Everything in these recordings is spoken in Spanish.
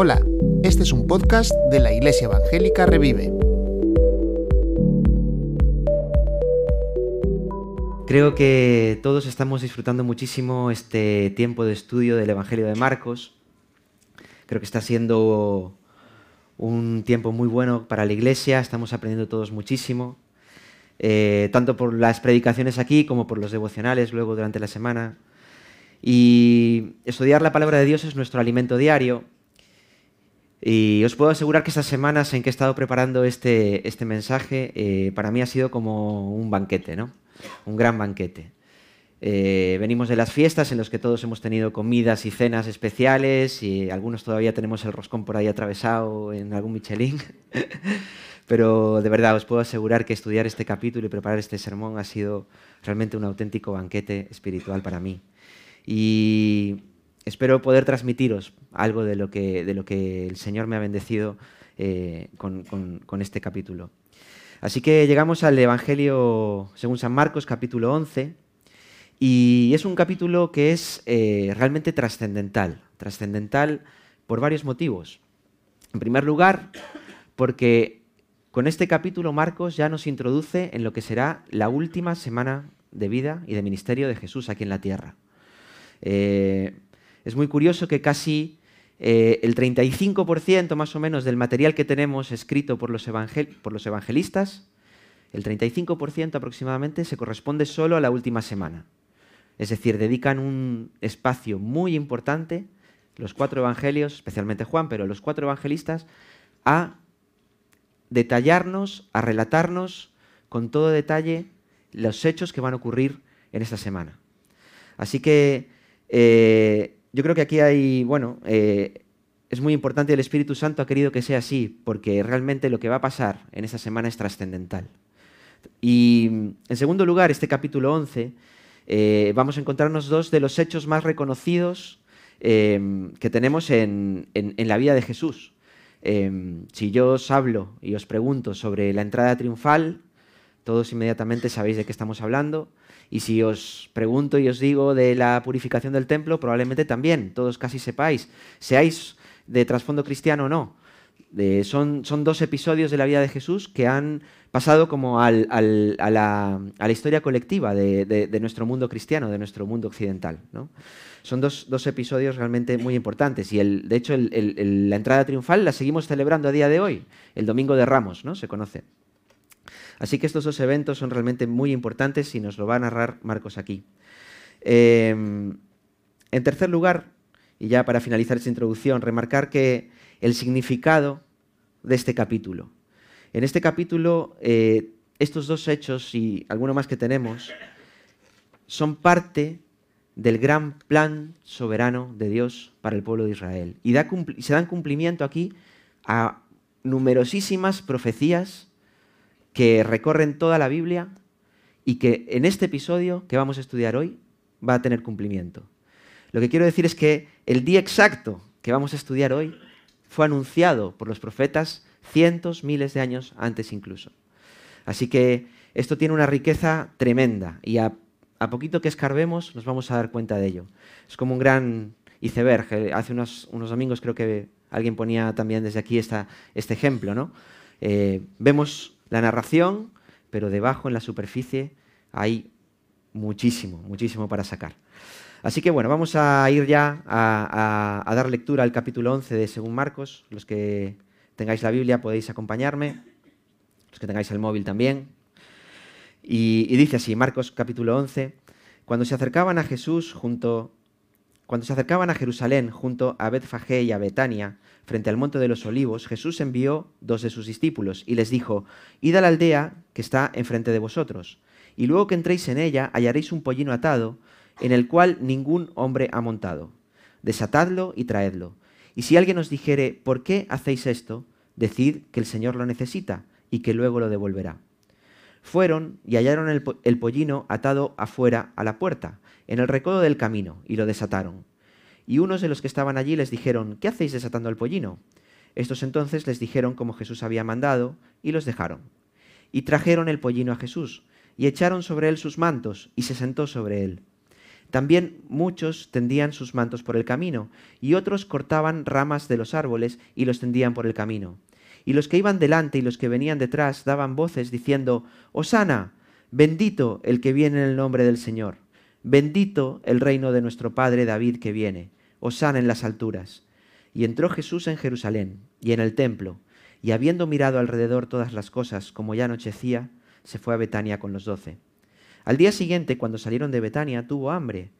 Hola, este es un podcast de la Iglesia Evangélica Revive. Creo que todos estamos disfrutando muchísimo este tiempo de estudio del Evangelio de Marcos. Creo que está siendo un tiempo muy bueno para la iglesia, estamos aprendiendo todos muchísimo, eh, tanto por las predicaciones aquí como por los devocionales luego durante la semana. Y estudiar la palabra de Dios es nuestro alimento diario. Y os puedo asegurar que estas semanas en que he estado preparando este, este mensaje, eh, para mí ha sido como un banquete, ¿no? Un gran banquete. Eh, venimos de las fiestas en las que todos hemos tenido comidas y cenas especiales y algunos todavía tenemos el roscón por ahí atravesado en algún Michelin. Pero de verdad os puedo asegurar que estudiar este capítulo y preparar este sermón ha sido realmente un auténtico banquete espiritual para mí. Y espero poder transmitiros algo de lo que, el Señor me ha bendecido eh, con, con este capítulo. Así que llegamos al Evangelio según San Marcos, capítulo 11. Y es un capítulo que es eh, realmente trascendental, trascendental por varios motivos. En primer lugar, porque con este capítulo Marcos ya nos introduce en lo que será la última semana de vida y de ministerio de Jesús aquí en la tierra. Eh, es muy curioso que casi eh, el 35% más o menos del material que tenemos escrito por los, por los evangelistas, el 35% aproximadamente se corresponde solo a la última semana. Es decir, dedican un espacio muy importante, los cuatro evangelios, especialmente Juan, pero los cuatro evangelistas, a detallarnos, a relatarnos con todo detalle los hechos que van a ocurrir en esta semana. Así que eh, yo creo que aquí hay, bueno, eh, es muy importante, el Espíritu Santo ha querido que sea así, porque realmente lo que va a pasar en esta semana es trascendental. Y en segundo lugar, este capítulo 11 eh, vamos a encontrarnos dos de los hechos más reconocidos que tenemos en, la vida de Jesús. Si yo os hablo y os pregunto sobre la entrada triunfal, todos inmediatamente sabéis de qué estamos hablando. Y si os pregunto y os digo de la purificación del templo, probablemente también, todos casi sepáis, seáis de trasfondo cristiano o no. son, son dos episodios de la vida de Jesús que han pasado como a, la, historia colectiva de, nuestro mundo cristiano, de nuestro mundo occidental. Son dos, episodios realmente muy importantes y el, de hecho la entrada triunfal la seguimos celebrando a día de hoy, el Domingo de Ramos, ¿no? se conoce. Así que estos dos eventos son realmente muy importantes y nos lo va a narrar Marcos aquí. Em, en tercer lugar, y ya para finalizar esta introducción, remarcar que el significado de este capítulo. En este capítulo, eh, estos dos hechos y alguno más que tenemos son parte del gran plan soberano de Dios para el pueblo de Israel. Y se dan cumplimiento aquí a numerosísimas profecías que recorren toda la Biblia y que en este episodio que vamos a estudiar hoy va a tener cumplimiento. Lo que quiero decir es que el día exacto que vamos a estudiar hoy fue anunciado por los profetas cientos, miles de años antes incluso. Así que esto tiene una riqueza tremenda y a, poquito que escarbemos nos vamos a dar cuenta de ello. Es como un gran iceberg. Hace unos, domingos creo que alguien ponía también desde aquí este ejemplo. ¿no? Eh, vemos la narración, pero debajo en la superficie hay muchísimo, muchísimo para sacar. Así que bueno, vamos a ir ya a, dar lectura al capítulo 11 de Según Marcos. Los que tengáis la Biblia podéis acompañarme, los que tengáis el móvil también. Y, dice así, Marcos capítulo 11, cuando se acercaban a Jesús junto, cuando se acercaban a Jerusalén junto a Betfagé y a Betania, frente al monte de los olivos, Jesús envió dos de sus discípulos y les dijo, id a la aldea que está enfrente de vosotros, y luego que entréis en ella hallaréis un pollino atado, en el cual ningún hombre ha montado. Desatadlo y traedlo. Y si alguien os dijere, ¿por qué hacéis esto? Decid que el Señor lo necesita y que luego lo devolverá. Fueron y hallaron el, pollino atado afuera a la puerta, en el recodo del camino, y lo desataron. Y unos de los que estaban allí les dijeron, ¿qué hacéis desatando el pollino? Estos entonces les dijeron como Jesús había mandado, y los dejaron. Y trajeron el pollino a Jesús, y echaron sobre él sus mantos, y se sentó sobre él. También muchos tendían sus mantos por el camino, y otros cortaban ramas de los árboles y los tendían por el camino. Y los que iban delante y los que venían detrás daban voces diciendo, Osana, bendito el que viene en el nombre del Señor, bendito el reino de nuestro Padre David que viene, Osana en las alturas. Y entró Jesús en Jerusalén y en el templo, y habiendo mirado alrededor todas las cosas, como ya anochecía, se fue a Betania con los doce. Al día siguiente, cuando salieron de Betania, tuvo hambre,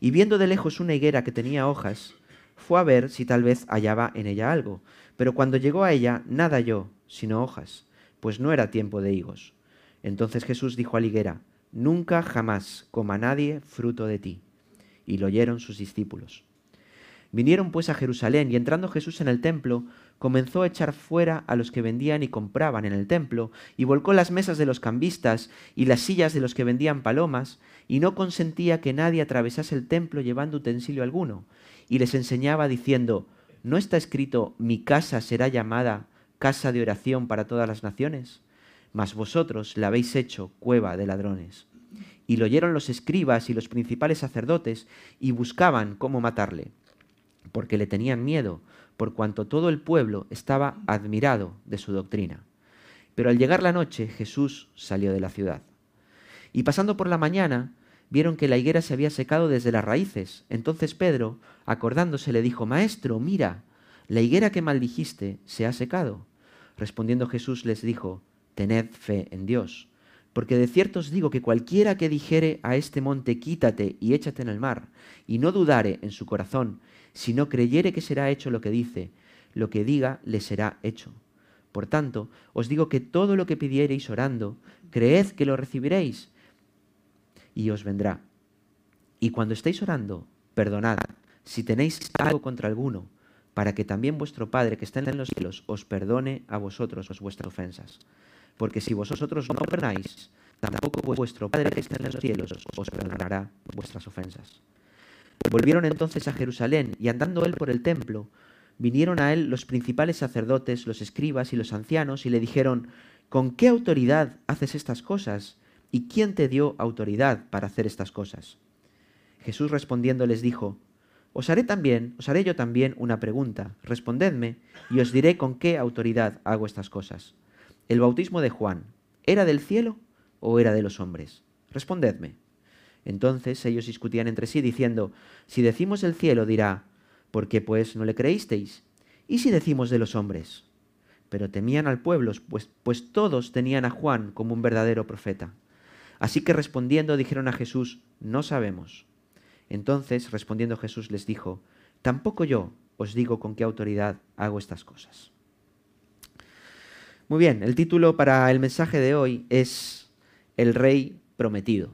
y viendo de lejos una higuera que tenía hojas, fue a ver si tal vez hallaba en ella algo. Pero cuando llegó a ella, nada halló, sino hojas, pues no era tiempo de higos. Entonces Jesús dijo a la higuera, Nunca jamás coma nadie fruto de ti. Y lo oyeron sus discípulos. Vinieron pues a Jerusalén, y entrando Jesús en el templo, comenzó a echar fuera a los que vendían y compraban en el templo, y volcó las mesas de los cambistas y las sillas de los que vendían palomas, y no consentía que nadie atravesase el templo llevando utensilio alguno, y les enseñaba diciendo, ¿no está escrito, mi casa será llamada casa de oración para todas las naciones? Mas vosotros la habéis hecho cueva de ladrones. Y lo oyeron los escribas y los principales sacerdotes, y buscaban cómo matarle, porque le tenían miedo, por cuanto todo el pueblo estaba admirado de su doctrina. Pero al llegar la noche Jesús salió de la ciudad. Y pasando por la mañana, vieron que la higuera se había secado desde las raíces. Entonces Pedro, acordándose, le dijo, Maestro, mira, la higuera que maldijiste se ha secado. Respondiendo Jesús les dijo, Tened fe en Dios, porque de cierto os digo que cualquiera que dijere a este monte, quítate y échate en el mar, y no dudare en su corazón, si no creyere que será hecho lo que dice, lo que diga le será hecho. Por tanto, os digo que todo lo que pidiereis orando, creed que lo recibiréis y os vendrá. Y cuando estéis orando, perdonad si tenéis algo contra alguno, para que también vuestro Padre que está en los cielos os perdone a vosotros vuestras ofensas. Porque si vosotros no perdonáis, tampoco vuestro Padre que está en los cielos os perdonará vuestras ofensas. Volvieron entonces a Jerusalén y andando él por el templo, vinieron a él los principales sacerdotes, los escribas y los ancianos y le dijeron, ¿con qué autoridad haces estas cosas? ¿Y quién te dio autoridad para hacer estas cosas? Jesús respondiendo les dijo, os haré también, os haré yo también una pregunta, respondedme y os diré con qué autoridad hago estas cosas. El bautismo de Juan, ¿era del cielo o era de los hombres? Respondedme. Entonces ellos discutían entre sí, diciendo, si decimos del cielo, dirá, ¿por qué pues no le creísteis? ¿Y si decimos de los hombres? Pero temían al pueblo, pues, pues todos tenían a Juan como un verdadero profeta. Así que respondiendo dijeron a Jesús, no sabemos. Entonces respondiendo Jesús les dijo, tampoco yo os digo con qué autoridad hago estas cosas. Muy bien, el título para el mensaje de hoy es El Rey Prometido.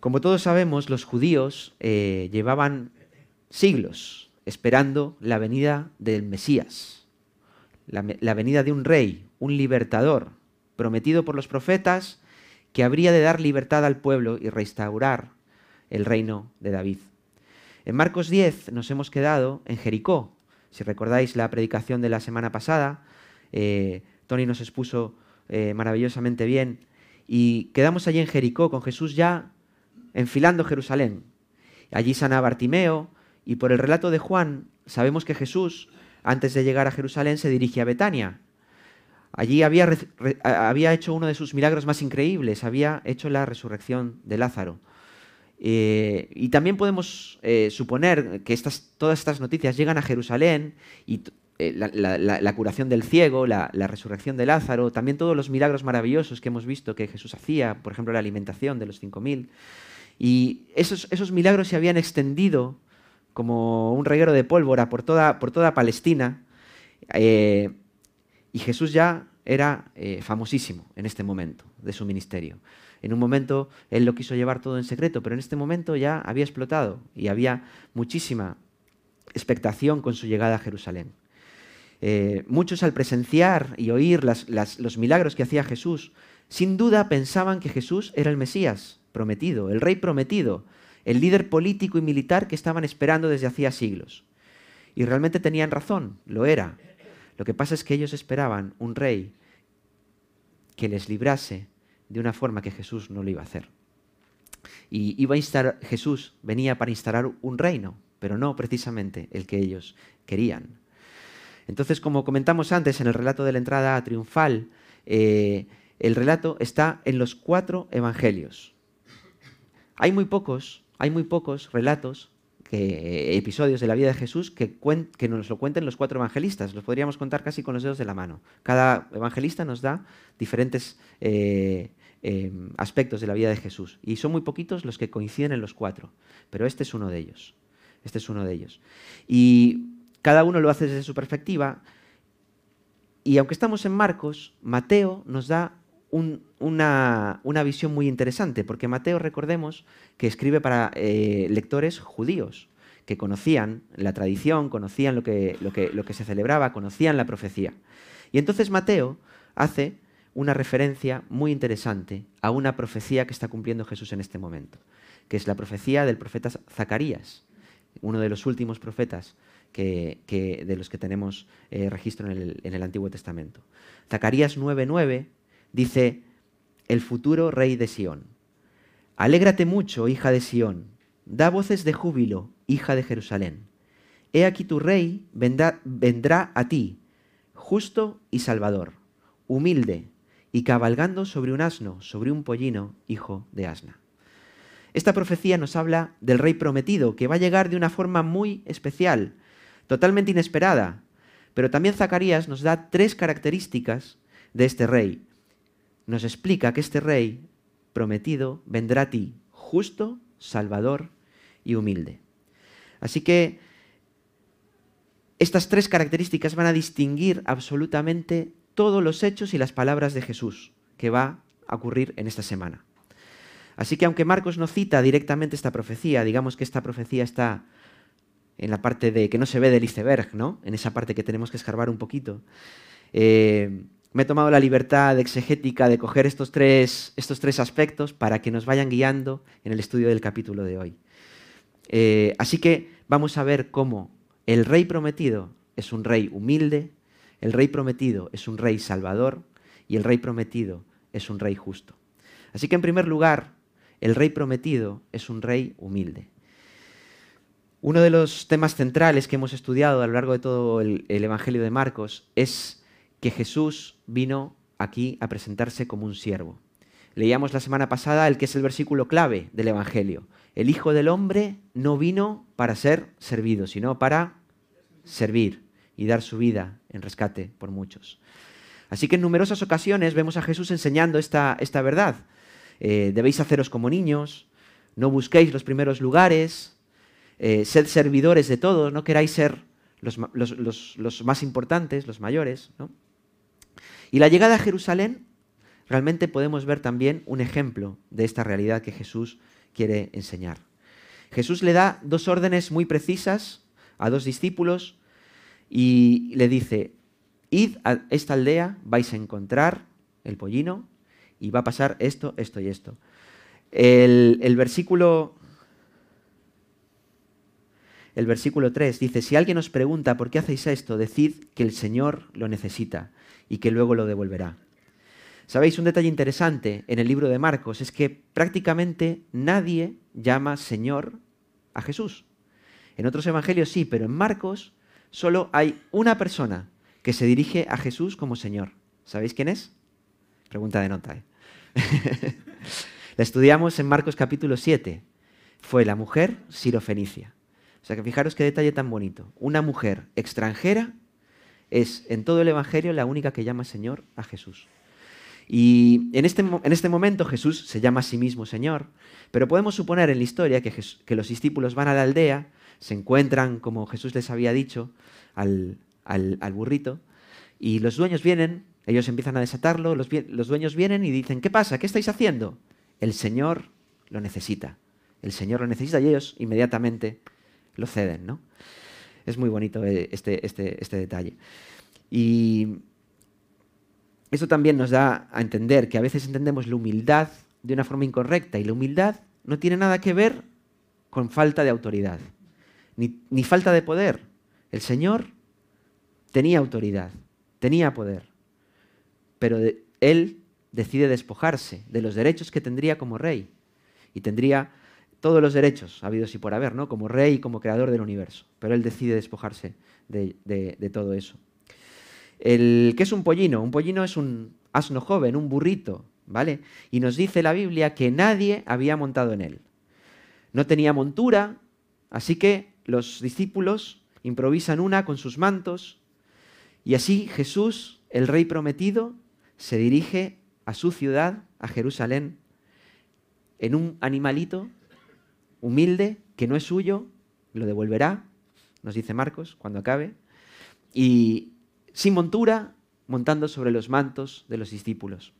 Como todos sabemos, los judíos eh, llevaban siglos esperando la venida del Mesías, la, la venida de un rey, un libertador, prometido por los profetas, que habría de dar libertad al pueblo y restaurar el reino de David. En Marcos 10 nos hemos quedado en Jericó. Si recordáis la predicación de la semana pasada, eh, Tony nos expuso eh, maravillosamente bien, y quedamos allí en Jericó con Jesús ya enfilando Jerusalén. Allí sana Bartimeo y por el relato de Juan sabemos que Jesús, antes de llegar a Jerusalén, se dirige a Betania. Allí había, había hecho uno de sus milagros más increíbles, había hecho la resurrección de Lázaro. Eh, y también podemos suponer que todas estas noticias llegan a Jerusalén y eh, la, curación del ciego, la, resurrección de Lázaro, también todos los milagros maravillosos que hemos visto que Jesús hacía, por ejemplo la alimentación de los 5.000. Y esos, milagros se habían extendido como un reguero de pólvora por toda, por toda Palestina. Eh, y Jesús ya era eh, famosísimo en este momento de su ministerio. En un momento él lo quiso llevar todo en secreto, pero en este momento ya había explotado y había muchísima expectación con su llegada a Jerusalén. Eh, muchos al presenciar y oír los milagros que hacía Jesús, sin duda pensaban que Jesús era el Mesías, prometido, el rey prometido, el líder político y militar que estaban esperando desde hacía siglos. Y realmente tenían razón, lo era. Lo que pasa es que ellos esperaban un rey que les librase de una forma que Jesús no lo iba a hacer. Y iba a instalar, Jesús venía para instalar un reino, pero no precisamente el que ellos querían. Entonces, como comentamos antes en el relato de la entrada triunfal, eh, el relato está en los cuatro evangelios. Hay muy pocos, hay muy pocos relatos, episodios de la vida de Jesús que, que, nos lo cuenten los cuatro evangelistas. Los podríamos contar casi con los dedos de la mano. Cada evangelista nos da diferentes eh, em, aspectos de la vida de Jesús. Y son muy poquitos los que coinciden en los cuatro. Pero este es uno de ellos. Este es uno de ellos. Y cada uno lo hace desde su perspectiva. Y aunque estamos en Marcos, Mateo nos da una, visión muy interesante, porque Mateo, recordemos, que escribe para eh, lectores judíos, que conocían la tradición, conocían lo que, lo, que, lo que se celebraba, conocían la profecía. Y entonces Mateo hace una referencia muy interesante a una profecía que está cumpliendo Jesús en este momento, que es la profecía del profeta Zacarías, uno de los últimos profetas que, de los que tenemos eh, registro en el, Antiguo Testamento. Zacarías 9:9 dice, el futuro rey de Sión. Alégrate mucho, hija de Sión, da voces de júbilo, hija de Jerusalén. He aquí tu rey vendrá a ti, justo y salvador, humilde y cabalgando sobre un asno, sobre un pollino, hijo de asna. Esta profecía nos habla del rey prometido, que va a llegar de una forma muy especial, totalmente inesperada. Pero también Zacarías nos da tres características de este rey nos explica que este rey prometido vendrá a ti, justo, salvador y humilde. Así que estas tres características van a distinguir absolutamente todos los hechos y las palabras de Jesús que va a ocurrir en esta semana. Así que aunque Marcos no cita directamente esta profecía, digamos que esta profecía está en la parte de que no se ve del iceberg, ¿no? En esa parte que tenemos que escarbar un poquito. Eh, me he tomado la libertad exegética de coger estos tres, estos tres aspectos para que nos vayan guiando en el estudio del capítulo de hoy. Eh, así que vamos a ver cómo el rey prometido es un rey humilde, el rey prometido es un rey salvador y el rey prometido es un rey justo. Así que en primer lugar, el rey prometido es un rey humilde. Uno de los temas centrales que hemos estudiado a lo largo de todo el Evangelio de Marcos es que Jesús vino aquí a presentarse como un siervo. Leíamos la semana pasada el que es el versículo clave del Evangelio. El Hijo del Hombre no vino para ser servido, sino para servir y dar su vida en rescate por muchos. Así que en numerosas ocasiones vemos a Jesús enseñando esta, esta verdad. Eh, debéis haceros como niños, no busquéis los primeros lugares, eh, sed servidores de todos, no queráis ser los, los más importantes, los mayores. ¿no? Y la llegada a Jerusalén, realmente podemos ver también un ejemplo de esta realidad que Jesús quiere enseñar. Jesús le da dos órdenes muy precisas a dos discípulos y le dice, id a esta aldea, vais a encontrar el pollino y va a pasar esto, esto y esto. El, el versículo el versículo 3 dice, si alguien os pregunta por qué hacéis esto, decid que el Señor lo necesita y que luego lo devolverá. Sabéis, un detalle interesante en el libro de Marcos es que prácticamente nadie llama Señor a Jesús. En otros evangelios sí, pero en Marcos solo hay una persona que se dirige a Jesús como Señor. ¿Sabéis quién es? Pregunta de nota. ¿eh? la estudiamos en Marcos capítulo 7. Fue la mujer sirofenicia. O sea que fijaros qué detalle tan bonito. Una mujer extranjera es en todo el Evangelio la única que llama Señor a Jesús. Y en este, en este momento Jesús se llama a sí mismo Señor, pero podemos suponer en la historia que, que los discípulos van a la aldea, se encuentran, como Jesús les había dicho, al, al, burrito, y los dueños vienen, ellos empiezan a desatarlo, los, los dueños vienen y dicen, ¿qué pasa? ¿Qué estáis haciendo? El Señor lo necesita. El Señor lo necesita y ellos inmediatamente lo ceden, ¿no? Es muy bonito eh, este, este, este detalle. Y eso también nos da a entender que a veces entendemos la humildad de una forma incorrecta y la humildad no tiene nada que ver con falta de autoridad, ni, ni falta de poder. El Señor tenía autoridad, tenía poder, pero Él decide despojarse de los derechos que tendría como rey y tendría todos los derechos habidos y por haber, ¿no? como rey y como creador del universo. Pero él decide despojarse de, todo eso. El, ¿Qué es un pollino? Un pollino es un asno joven, un burrito, ¿vale? Y nos dice la Biblia que nadie había montado en él. No tenía montura, así que los discípulos improvisan una con sus mantos y así Jesús, el rey prometido, se dirige a su ciudad, a Jerusalén, en un animalito humilde que no es suyo, lo devolverá, nos dice Marcos cuando acabe, y sin montura, montando sobre los mantos de los discípulos.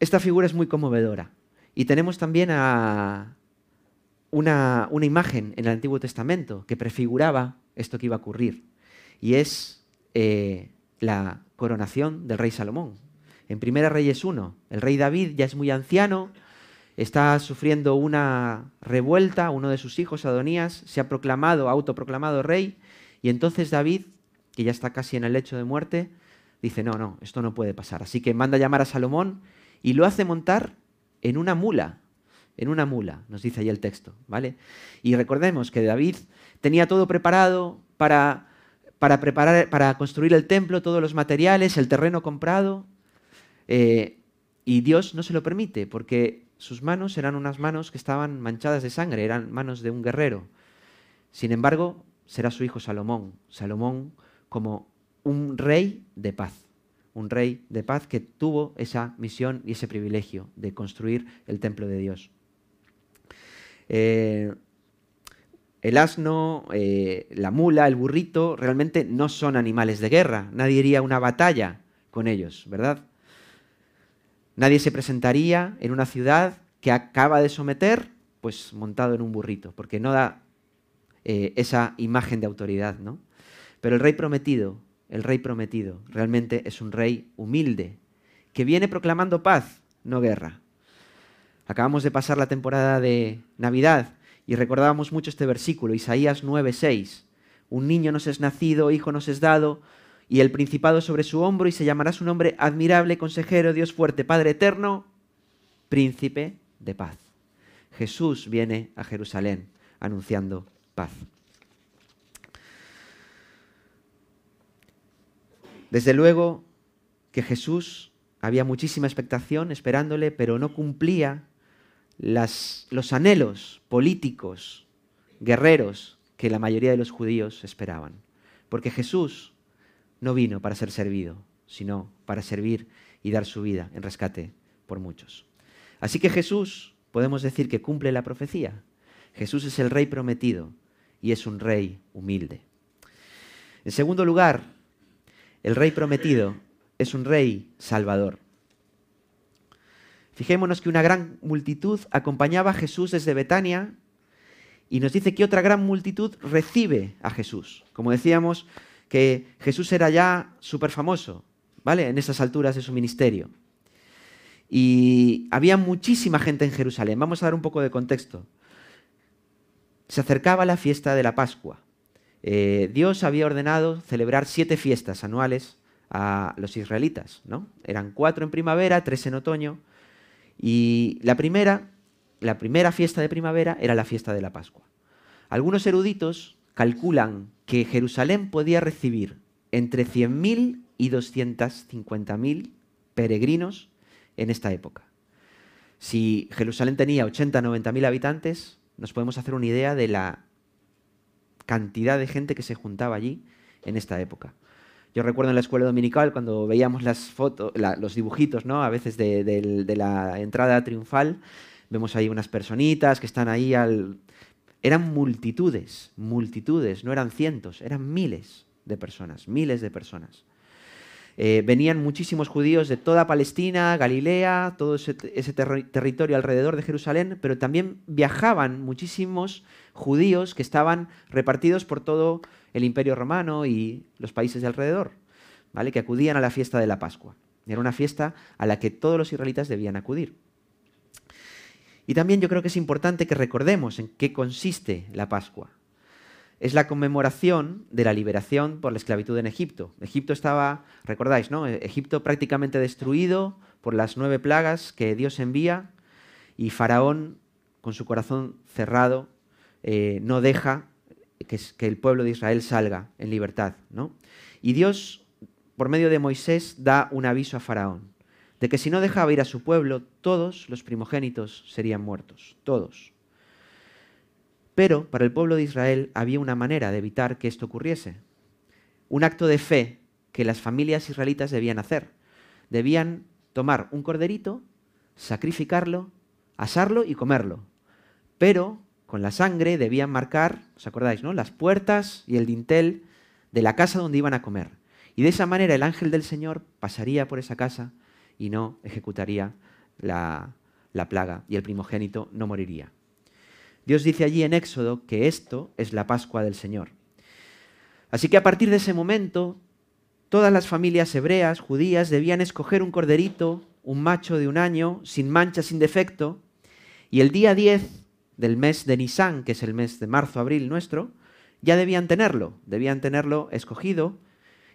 Esta figura es muy conmovedora. Y tenemos también a una, imagen en el Antiguo Testamento que prefiguraba esto que iba a ocurrir. Y es eh, la coronación del rey Salomón. En Primera Reyes 1, el rey David ya es muy anciano, está sufriendo una revuelta, uno de sus hijos, Adonías, se ha proclamado, autoproclamado rey, y entonces David, que ya está casi en el lecho de muerte, dice, no, no, esto no puede pasar. Así que manda llamar a Salomón y lo hace montar en una mula, en una mula, nos dice ahí el texto, ¿vale? Y recordemos que David tenía todo preparado para, para, preparar, para construir el templo, todos los materiales, el terreno comprado, eh, y Dios no se lo permite, porque sus manos eran unas manos que estaban manchadas de sangre, eran manos de un guerrero. Sin embargo, será su hijo Salomón, Salomón como un rey de paz un rey de paz que tuvo esa misión y ese privilegio de construir el templo de Dios. Eh, el asno, eh, la mula, el burrito, realmente no son animales de guerra. Nadie iría a una batalla con ellos, ¿verdad? Nadie se presentaría en una ciudad que acaba de someter, pues montado en un burrito, porque no da eh, esa imagen de autoridad, ¿no? Pero el rey prometido, el rey prometido. Realmente es un rey humilde, que viene proclamando paz, no guerra. Acabamos de pasar la temporada de Navidad y recordábamos mucho este versículo, Isaías 9:6. Un niño nos es nacido, hijo nos es dado, y el principado sobre su hombro, y se llamará su nombre admirable, consejero, Dios fuerte, Padre eterno, príncipe de paz. Jesús viene a Jerusalén anunciando paz. Desde luego que Jesús había muchísima expectación esperándole, pero no cumplía los anhelos políticos, guerreros que la mayoría de los judíos esperaban. Porque Jesús no vino para ser servido, sino para servir y dar su vida en rescate por muchos. Así que Jesús podemos decir que cumple la profecía. Jesús es el rey prometido y es un rey humilde. En segundo lugar, el rey prometido es un rey salvador. Fijémonos que una gran multitud acompañaba a Jesús desde Betania y nos dice que otra gran multitud recibe a Jesús. Como decíamos, que Jesús era ya súper famoso, ¿vale? En esas alturas de su ministerio. Y había muchísima gente en Jerusalén. Vamos a dar un poco de contexto. Se acercaba la fiesta de la Pascua. Eh, Dios había ordenado celebrar siete fiestas anuales a los israelitas, ¿no? Eran cuatro en primavera, tres en otoño, y la primera, la primera fiesta de primavera era la fiesta de la Pascua. Algunos eruditos calculan que Jerusalén podía recibir entre 100.000 y 250.000 peregrinos en esta época. Si Jerusalén tenía 80 90.000 habitantes, nos podemos hacer una idea de la cantidad de gente que se juntaba allí en esta época. Yo recuerdo en la escuela dominical cuando veíamos las fotos, los dibujitos, ¿no? A veces de, la entrada triunfal, vemos ahí unas personitas que están ahí al... Eran multitudes, multitudes, no eran cientos, eran miles de personas, miles de personas. Eh, venían muchísimos judíos de toda Palestina, Galilea, todo ese, territorio alrededor de Jerusalén, pero también viajaban muchísimos judíos que estaban repartidos por todo el imperio romano y los países de alrededor, ¿vale? que acudían a la fiesta de la Pascua. Era una fiesta a la que todos los israelitas debían acudir. Y también yo creo que es importante que recordemos en qué consiste la Pascua. es la conmemoración de la liberación por la esclavitud en Egipto. Egipto estaba, recordáis, ¿no? Egipto prácticamente destruido por las nueve plagas que Dios envía y Faraón, con su corazón cerrado, eh, no deja que, que, el pueblo de Israel salga en libertad. ¿no? Y Dios, por medio de Moisés, da un aviso a Faraón de que si no dejaba ir a su pueblo, todos los primogénitos serían muertos, todos. Pero para el pueblo de Israel había una manera de evitar que esto ocurriese. Un acto de fe que las familias israelitas debían hacer. Debían tomar un corderito, sacrificarlo, asarlo y comerlo. Pero con la sangre debían marcar, ¿os acordáis, no? Las puertas y el dintel de la casa donde iban a comer. Y de esa manera el ángel del Señor pasaría por esa casa y no ejecutaría la, la plaga y el primogénito no moriría. Dios dice allí en Éxodo que esto es la Pascua del Señor. Así que a partir de ese momento, todas las familias hebreas, judías, debían escoger un corderito, un macho de un año, sin mancha, sin defecto, y el día 10 del mes de Nisan, que es el mes de marzo, abril nuestro, ya debían tenerlo, debían tenerlo escogido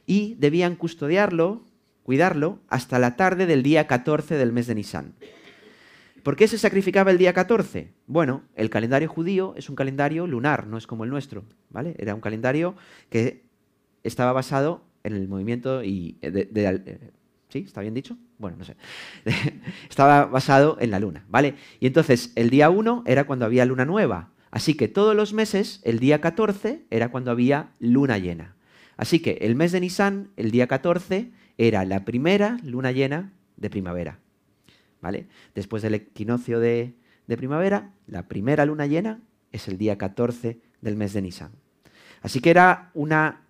y debían custodiarlo, cuidarlo, hasta la tarde del día 14 del mes de Nisan. ¿Por qué se sacrificaba el día 14? Bueno, el calendario judío es un calendario lunar, no es como el nuestro, ¿vale? Era un calendario que estaba basado en el movimiento y de, eh, ¿Sí? ¿Está bien dicho? Bueno, no sé. estaba basado en la luna, ¿vale? Y entonces el día 1 era cuando había luna nueva. Así que todos los meses, el día 14 era cuando había luna llena. Así que el mes de Nisan, el día 14, era la primera luna llena de primavera. ¿vale? Después del equinoccio de, primavera, la primera luna llena es el día 14 del mes de Nisan. Así que era una,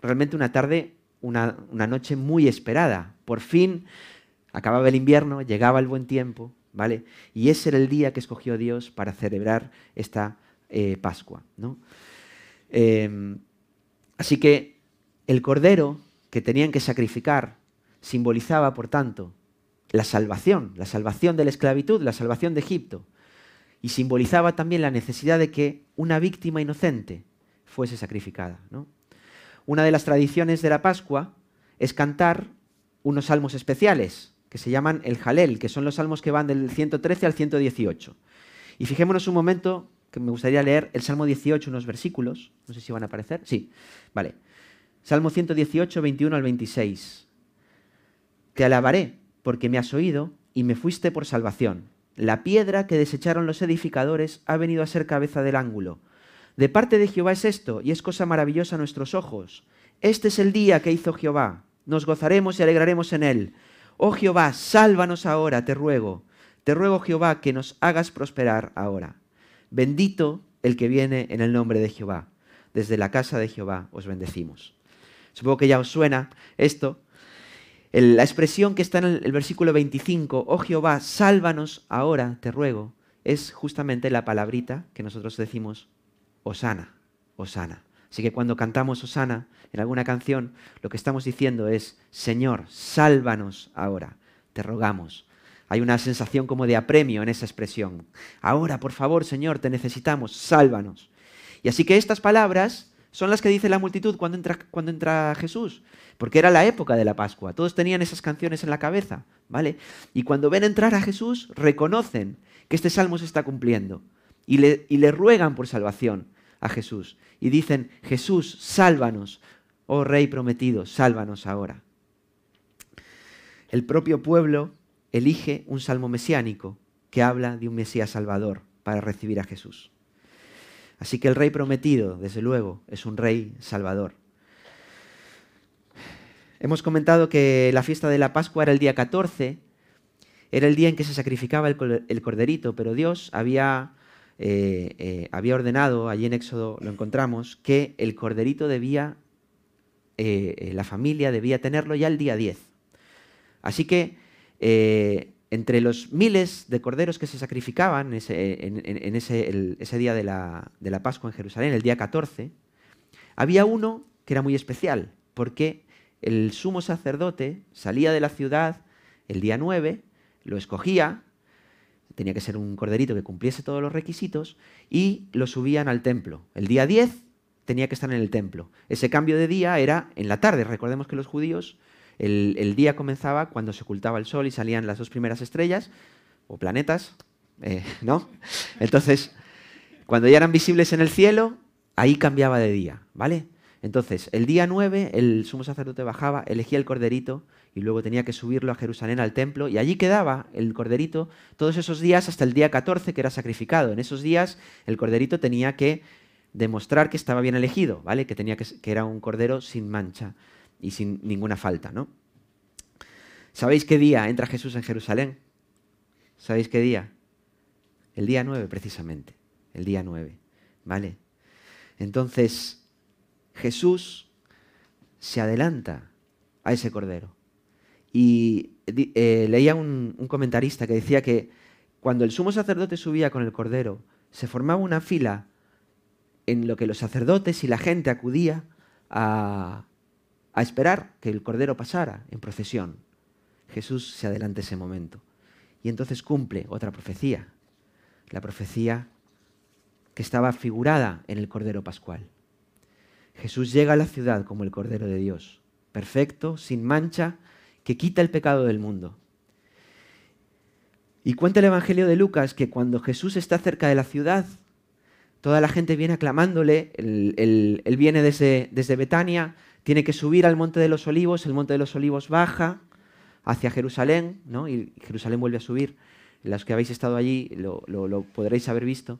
realmente una tarde, una, una noche muy esperada. Por fin acababa el invierno, llegaba el buen tiempo, ¿vale? Y ese era el día que escogió Dios para celebrar esta eh, Pascua, ¿no? Em, así que el cordero que tenían que sacrificar simbolizaba, por tanto, la salvación, la salvación de la esclavitud, la salvación de Egipto. Y simbolizaba también la necesidad de que una víctima inocente fuese sacrificada. Una de las tradiciones de la Pascua es cantar unos salmos especiales, que se llaman el Jalel, que son los salmos que van del 113 al 118. Y fijémonos un momento que me gustaría leer el Salmo 18, unos versículos. No sé si van a aparecer. Sí, vale. Salmo 118, 21 al 26. Te alabaré porque me has oído y me fuiste por salvación. La piedra que desecharon los edificadores ha venido a ser cabeza del ángulo. De parte de Jehová es esto, y es cosa maravillosa a nuestros ojos. Este es el día que hizo Jehová. Nos gozaremos y alegraremos en él. Oh Jehová, sálvanos ahora, te ruego. Te ruego, Jehová, que nos hagas prosperar ahora. Bendito el que viene en el nombre de Jehová. Desde la casa de Jehová os bendecimos. Supongo que ya os suena esto, la expresión que está en el, versículo 25, oh Jehová, sálvanos ahora, te ruego, es justamente la palabrita que nosotros decimos, Osana, Osana. Así que cuando cantamos Osana en alguna canción, lo que estamos diciendo es, Señor, sálvanos ahora, te rogamos. Hay una sensación como de apremio en esa expresión. Ahora, por favor, Señor, te necesitamos, sálvanos. Y así que estas palabras son las que dice la multitud cuando entra, cuando entra Jesús porque era la época de la Pascua. Todos tenían esas canciones en la cabeza, ¿vale? Y cuando ven entrar a Jesús, reconocen que este salmo se está cumpliendo y le, y le ruegan por salvación a Jesús. Y dicen, Jesús, sálvanos, oh Rey prometido, sálvanos ahora. El propio pueblo elige un salmo mesiánico que habla de un Mesías Salvador para recibir a Jesús. Así que el Rey prometido, desde luego, es un Rey Salvador. Hemos comentado que la fiesta de la Pascua era el día 14, era el día en que se sacrificaba el, corderito, pero Dios había, eh, eh, había ordenado, allí en Éxodo lo encontramos, que el corderito debía, eh, la familia debía tenerlo ya el día 10. Así que entre los miles de corderos que se sacrificaban en, ese, ese, día de la, de la Pascua en Jerusalén, el día 14, había uno que era muy especial, porque el sumo sacerdote salía de la ciudad el día 9, lo escogía, tenía que ser un corderito que cumpliese todos los requisitos, y lo subían al templo. El día 10 tenía que estar en el templo. Ese cambio de día era en la tarde. Recordemos que los judíos, el, día comenzaba cuando se ocultaba el sol y salían las dos primeras estrellas, o planetas, eh, ¿no? Entonces, cuando ya eran visibles en el cielo, ahí cambiaba de día, ¿vale? Entonces, el día 9, el sumo sacerdote bajaba, elegía el corderito y luego tenía que subirlo a Jerusalén al templo y allí quedaba el corderito todos esos días hasta el día 14 que era sacrificado. En esos días el corderito tenía que demostrar que estaba bien elegido, ¿vale? Que, tenía que, que era un cordero sin mancha y sin ninguna falta, ¿no? ¿Sabéis qué día entra Jesús en Jerusalén? ¿Sabéis qué día? El día 9 precisamente, el día 9, ¿vale? Entonces, Jesús se adelanta a ese cordero. Y eh, leía un, comentarista que decía que cuando el sumo sacerdote subía con el cordero, se formaba una fila en lo que los sacerdotes y la gente acudía a, a esperar que el cordero pasara en procesión. Jesús se adelanta ese momento. Y entonces cumple otra profecía, la profecía que estaba figurada en el Cordero Pascual. Jesús llega a la ciudad como el Cordero de Dios, perfecto, sin mancha, que quita el pecado del mundo. Y cuenta el Evangelio de Lucas que cuando Jesús está cerca de la ciudad, toda la gente viene aclamándole, él, viene desde, desde, Betania, tiene que subir al Monte de los Olivos, el Monte de los Olivos baja hacia Jerusalén, ¿no? y Jerusalén vuelve a subir. Los que habéis estado allí lo, lo podréis haber visto.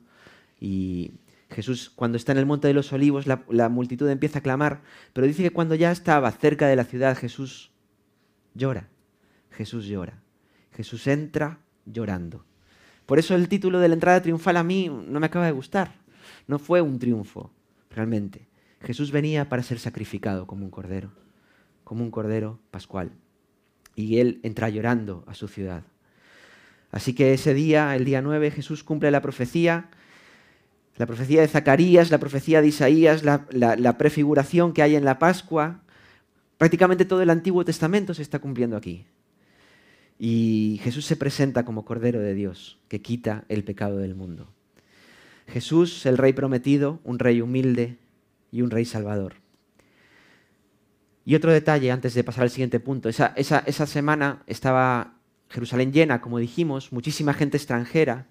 Y, Jesús, cuando está en el Monte de los Olivos, la, multitud empieza a clamar, pero dice que cuando ya estaba cerca de la ciudad, Jesús llora. Jesús llora. Jesús entra llorando. Por eso el título de la entrada triunfal a mí no me acaba de gustar. No fue un triunfo, realmente. Jesús venía para ser sacrificado como un cordero, como un cordero pascual. Y él entra llorando a su ciudad. Así que ese día, el día 9, Jesús cumple la profecía la profecía de Zacarías, la profecía de Isaías, la, prefiguración que hay en la Pascua, prácticamente todo el Antiguo Testamento se está cumpliendo aquí. Y Jesús se presenta como Cordero de Dios, que quita el pecado del mundo. Jesús, el Rey prometido, un Rey humilde y un Rey salvador. Y otro detalle antes de pasar al siguiente punto. Esa, esa semana estaba Jerusalén llena, como dijimos, muchísima gente extranjera.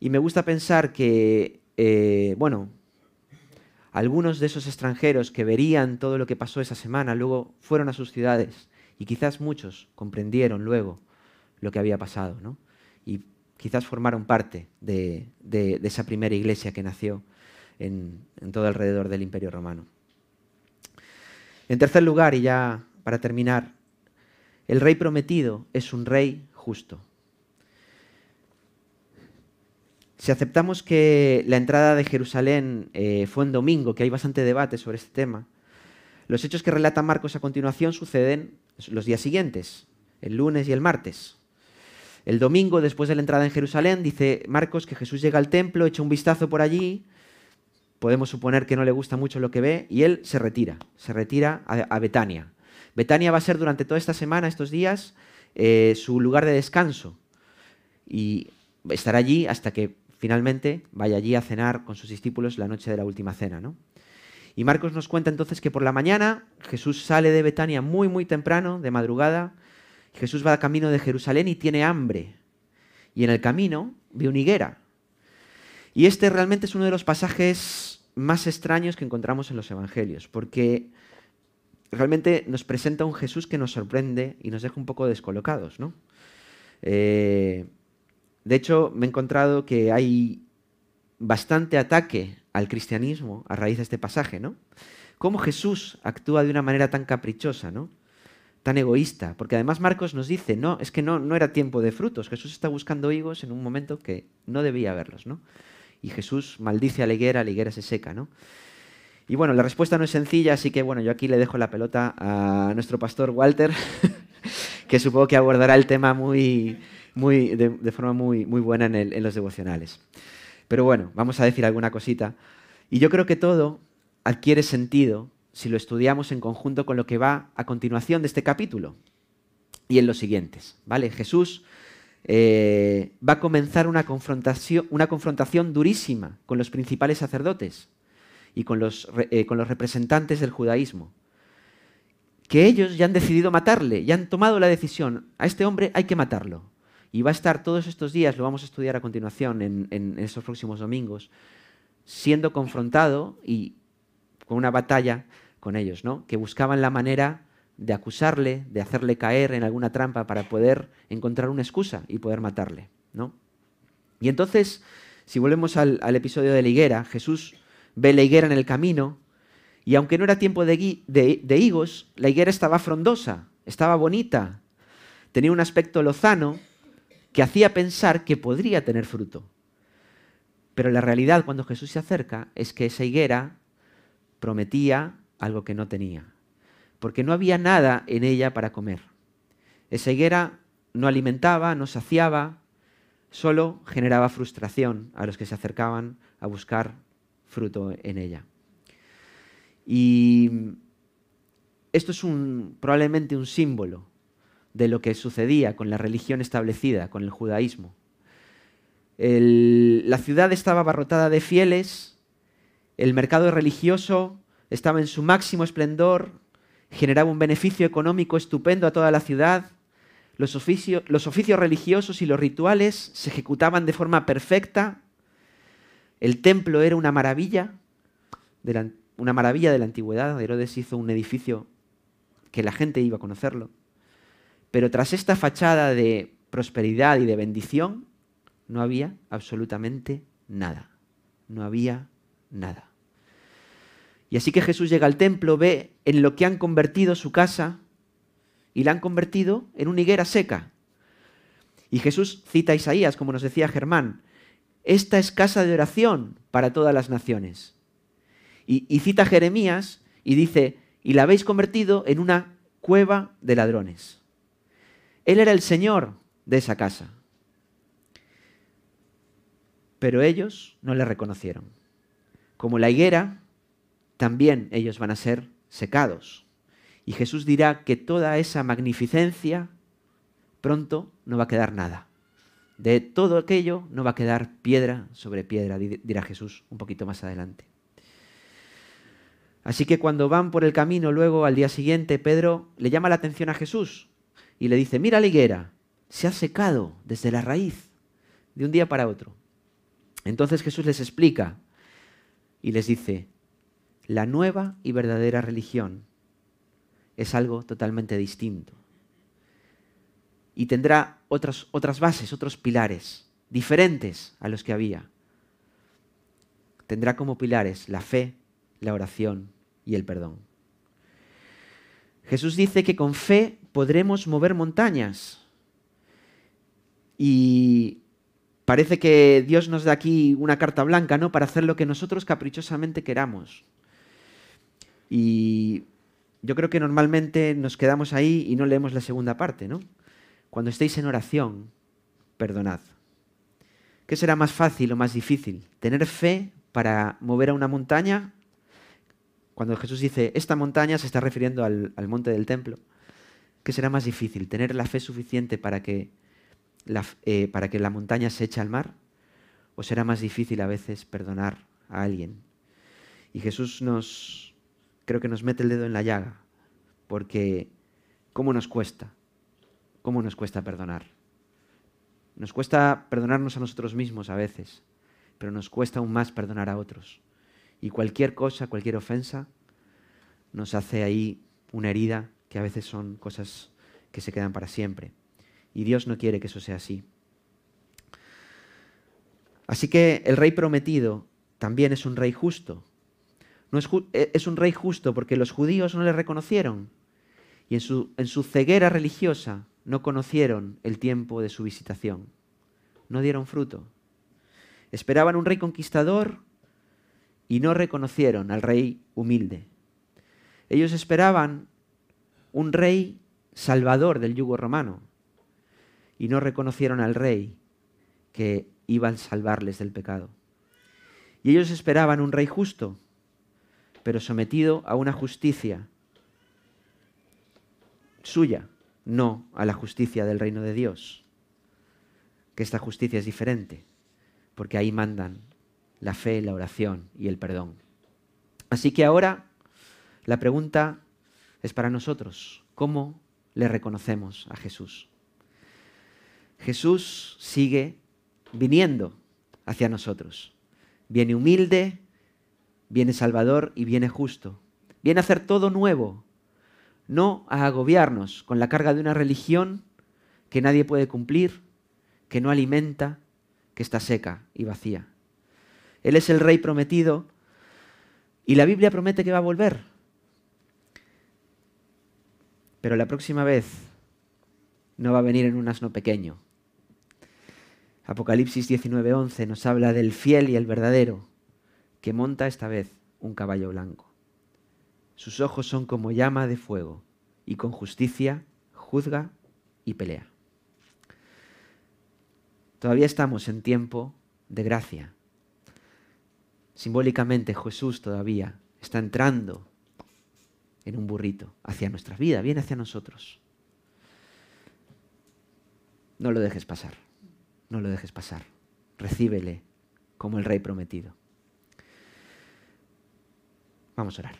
Y me gusta pensar que eh, bueno, algunos de esos extranjeros que verían todo lo que pasó esa semana luego fueron a sus ciudades y quizás muchos comprendieron luego lo que había pasado, ¿no? Y quizás formaron parte de, esa primera iglesia que nació en, todo alrededor del Imperio Romano. En tercer lugar, y ya para terminar, el rey prometido es un rey justo. Si aceptamos que la entrada de Jerusalén eh, fue en domingo, que hay bastante debate sobre este tema, los hechos que relata Marcos a continuación suceden los días siguientes, el lunes y el martes. El domingo, después de la entrada en Jerusalén, dice Marcos que Jesús llega al templo, echa un vistazo por allí, podemos suponer que no le gusta mucho lo que ve, y él se retira, se retira a, Betania. Betania va a ser durante toda esta semana, estos días, eh, su lugar de descanso. Y estará allí hasta que finalmente vaya allí a cenar con sus discípulos la noche de la última cena. ¿no? Y Marcos nos cuenta entonces que por la mañana Jesús sale de Betania muy, muy temprano, de madrugada. Jesús va camino de Jerusalén y tiene hambre. Y en el camino ve una higuera. Y este realmente es uno de los pasajes más extraños que encontramos en los evangelios, porque realmente nos presenta un Jesús que nos sorprende y nos deja un poco descolocados. ¿no? Eh, de hecho, me he encontrado que hay bastante ataque al cristianismo a raíz de este pasaje, ¿no? Cómo Jesús actúa de una manera tan caprichosa, ¿no? Tan egoísta, porque además Marcos nos dice, no, es que no, no era tiempo de frutos, Jesús está buscando higos en un momento que no debía haberlos, ¿no? Y Jesús maldice a la higuera, la higuera se seca, ¿no? Y bueno, la respuesta no es sencilla, así que bueno, yo aquí le dejo la pelota a nuestro pastor Walter, que supongo que abordará el tema muy, muy, de, forma muy, muy buena en, en los devocionales. Pero bueno, vamos a decir alguna cosita. Y yo creo que todo adquiere sentido si lo estudiamos en conjunto con lo que va a continuación de este capítulo y en los siguientes. ¿vale? Jesús eh, va a comenzar una confrontación, durísima con los principales sacerdotes y con los, eh, con los representantes del judaísmo, que ellos ya han decidido matarle, ya han tomado la decisión, a este hombre hay que matarlo. Y va a estar todos estos días, lo vamos a estudiar a continuación en, en estos próximos domingos, siendo confrontado y con una batalla con ellos, ¿no? que buscaban la manera de acusarle, de hacerle caer en alguna trampa para poder encontrar una excusa y poder matarle. ¿no? Y entonces, si volvemos al, episodio de la higuera, Jesús ve la higuera en el camino y aunque no era tiempo de, de higos, la higuera estaba frondosa, estaba bonita, tenía un aspecto lozano que hacía pensar que podría tener fruto. Pero la realidad cuando Jesús se acerca es que esa higuera prometía algo que no tenía, porque no había nada en ella para comer. Esa higuera no alimentaba, no saciaba, solo generaba frustración a los que se acercaban a buscar fruto en ella. Y esto es probablemente un símbolo de lo que sucedía con la religión establecida, con el judaísmo. la ciudad estaba abarrotada de fieles, el mercado religioso estaba en su máximo esplendor, generaba un beneficio económico estupendo a toda la ciudad, los, oficios religiosos y los rituales se ejecutaban de forma perfecta, el templo era una maravilla, de una maravilla de la antigüedad, Herodes hizo un edificio que la gente iba a conocerlo, pero tras esta fachada de prosperidad y de bendición, no había absolutamente nada, no había nada. Y así que Jesús llega al templo, ve en lo que han convertido su casa y la han convertido en una higuera seca. Y Jesús cita a Isaías, como nos decía Germán, esta es casa de oración para todas las naciones. Y, cita a Jeremías y dice, y la habéis convertido en una cueva de ladrones. Él era el Señor de esa casa. Pero ellos no le reconocieron. Como la higuera también ellos van a ser secados. Y Jesús dirá que toda esa magnificencia pronto no va a quedar nada. De todo aquello no va a quedar piedra sobre piedra, dirá Jesús un poquito más adelante. Así que cuando van por el camino luego al día siguiente, Pedro le llama la atención a Jesús y le dice, mira la higuera, se ha secado desde la raíz, de un día para otro. Entonces Jesús les explica y les dice, la nueva y verdadera religión es algo totalmente distinto. Y tendrá otras, otras bases, otros pilares, diferentes a los que había. Tendrá como pilares la fe, la oración y el perdón. Jesús dice que con fe podremos mover montañas. Y parece que Dios nos da aquí una carta blanca, ¿no? Para hacer lo que nosotros caprichosamente queramos. Y yo creo que normalmente nos quedamos ahí y no leemos la segunda parte, ¿no? Cuando estéis en oración, perdonad. ¿Qué será más fácil o más difícil? ¿Tener fe para mover a una montaña? Cuando Jesús dice, esta montaña se está refiriendo al, monte del templo. ¿Qué será más difícil? ¿Tener la fe suficiente para que la, eh, para que la montaña se eche al mar? ¿O será más difícil a veces perdonar a alguien? Y Jesús nos, creo que nos mete el dedo en la llaga, porque ¿cómo nos cuesta? ¿Cómo nos cuesta perdonar? Nos cuesta perdonarnos a nosotros mismos a veces, pero nos cuesta aún más perdonar a otros. Y cualquier cosa, cualquier ofensa, nos hace ahí una herida que a veces son cosas que se quedan para siempre. Y Dios no quiere que eso sea así. Así que el rey prometido también es un rey justo, e, es, un rey justo porque los judíos no le reconocieron y en su, en su ceguera religiosa no conocieron el tiempo de su visitación. No dieron fruto. Esperaban un rey conquistador y no reconocieron al rey humilde. Ellos esperaban un rey salvador del yugo romano y no reconocieron al rey que iba a salvarles del pecado. Y ellos esperaban un rey justo pero sometido a una justicia suya, no a la justicia del reino de Dios. Que esta justicia es diferente, porque ahí mandan la fe, la oración y el perdón. Así que ahora la pregunta es para nosotros. ¿Cómo le reconocemos a Jesús? Jesús sigue viniendo hacia nosotros. Viene humilde, viene salvador y viene justo. Viene a hacer todo nuevo, no a agobiarnos con la carga de una religión que nadie puede cumplir, que no alimenta, que está seca y vacía. Él es el rey prometido y la Biblia promete que va a volver. Pero la próxima vez no va a venir en un asno pequeño. Apocalipsis 19:11 nos habla del fiel y el verdadero, que monta esta vez un caballo blanco. Sus ojos son como llama de fuego y con justicia juzga y pelea. Todavía estamos en tiempo de gracia. Simbólicamente Jesús todavía está entrando en un burrito hacia nuestra vida, viene hacia nosotros. No lo dejes pasar, no lo dejes pasar. Recíbele como el Rey prometido. Vamos a orar.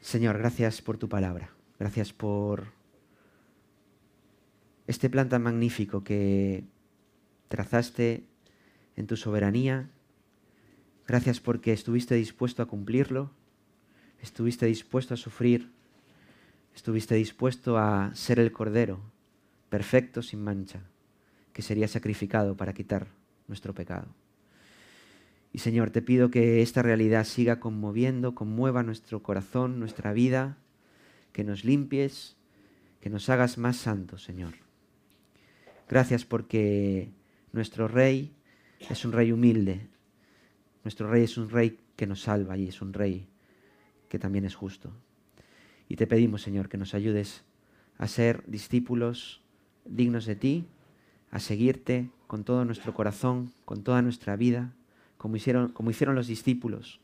Señor, gracias por tu palabra. Gracias por este plan tan magnífico que trazaste en tu soberanía. Gracias porque estuviste dispuesto a cumplirlo, estuviste dispuesto a sufrir, estuviste dispuesto a ser el Cordero, perfecto, sin mancha, que sería sacrificado para quitar nuestro pecado. Y Señor, te pido que esta realidad siga conmoviendo, conmueva nuestro corazón, nuestra vida, que nos limpies, que nos hagas más santos, Señor. Gracias porque nuestro Rey es un rey humilde. Nuestro rey es un rey que nos salva y es un rey que también es justo. Y te pedimos, Señor, que nos ayudes a ser discípulos dignos de ti, a seguirte con todo nuestro corazón, con toda nuestra vida, como hicieron, los discípulos,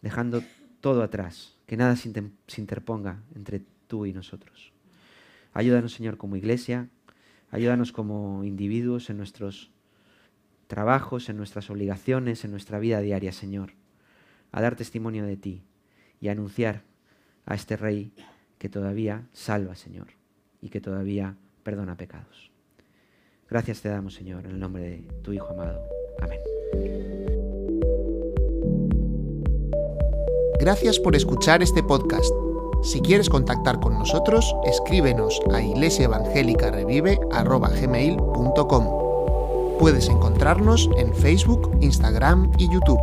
dejando todo atrás, que nada se interponga entre tú y nosotros. Ayúdanos, Señor, como iglesia, ayúdanos como individuos en nuestros trabajos, en nuestras obligaciones, en nuestra vida diaria, Señor, a dar testimonio de ti y a anunciar a este Rey que todavía salva, Señor, y que todavía perdona pecados. Gracias te damos, Señor, en el nombre de tu Hijo amado. Amén. Gracias por escuchar este podcast. Si quieres contactar con nosotros, escríbenos a iglesiaevangelicarevive.com. Puedes encontrarnos en Facebook, Instagram y YouTube.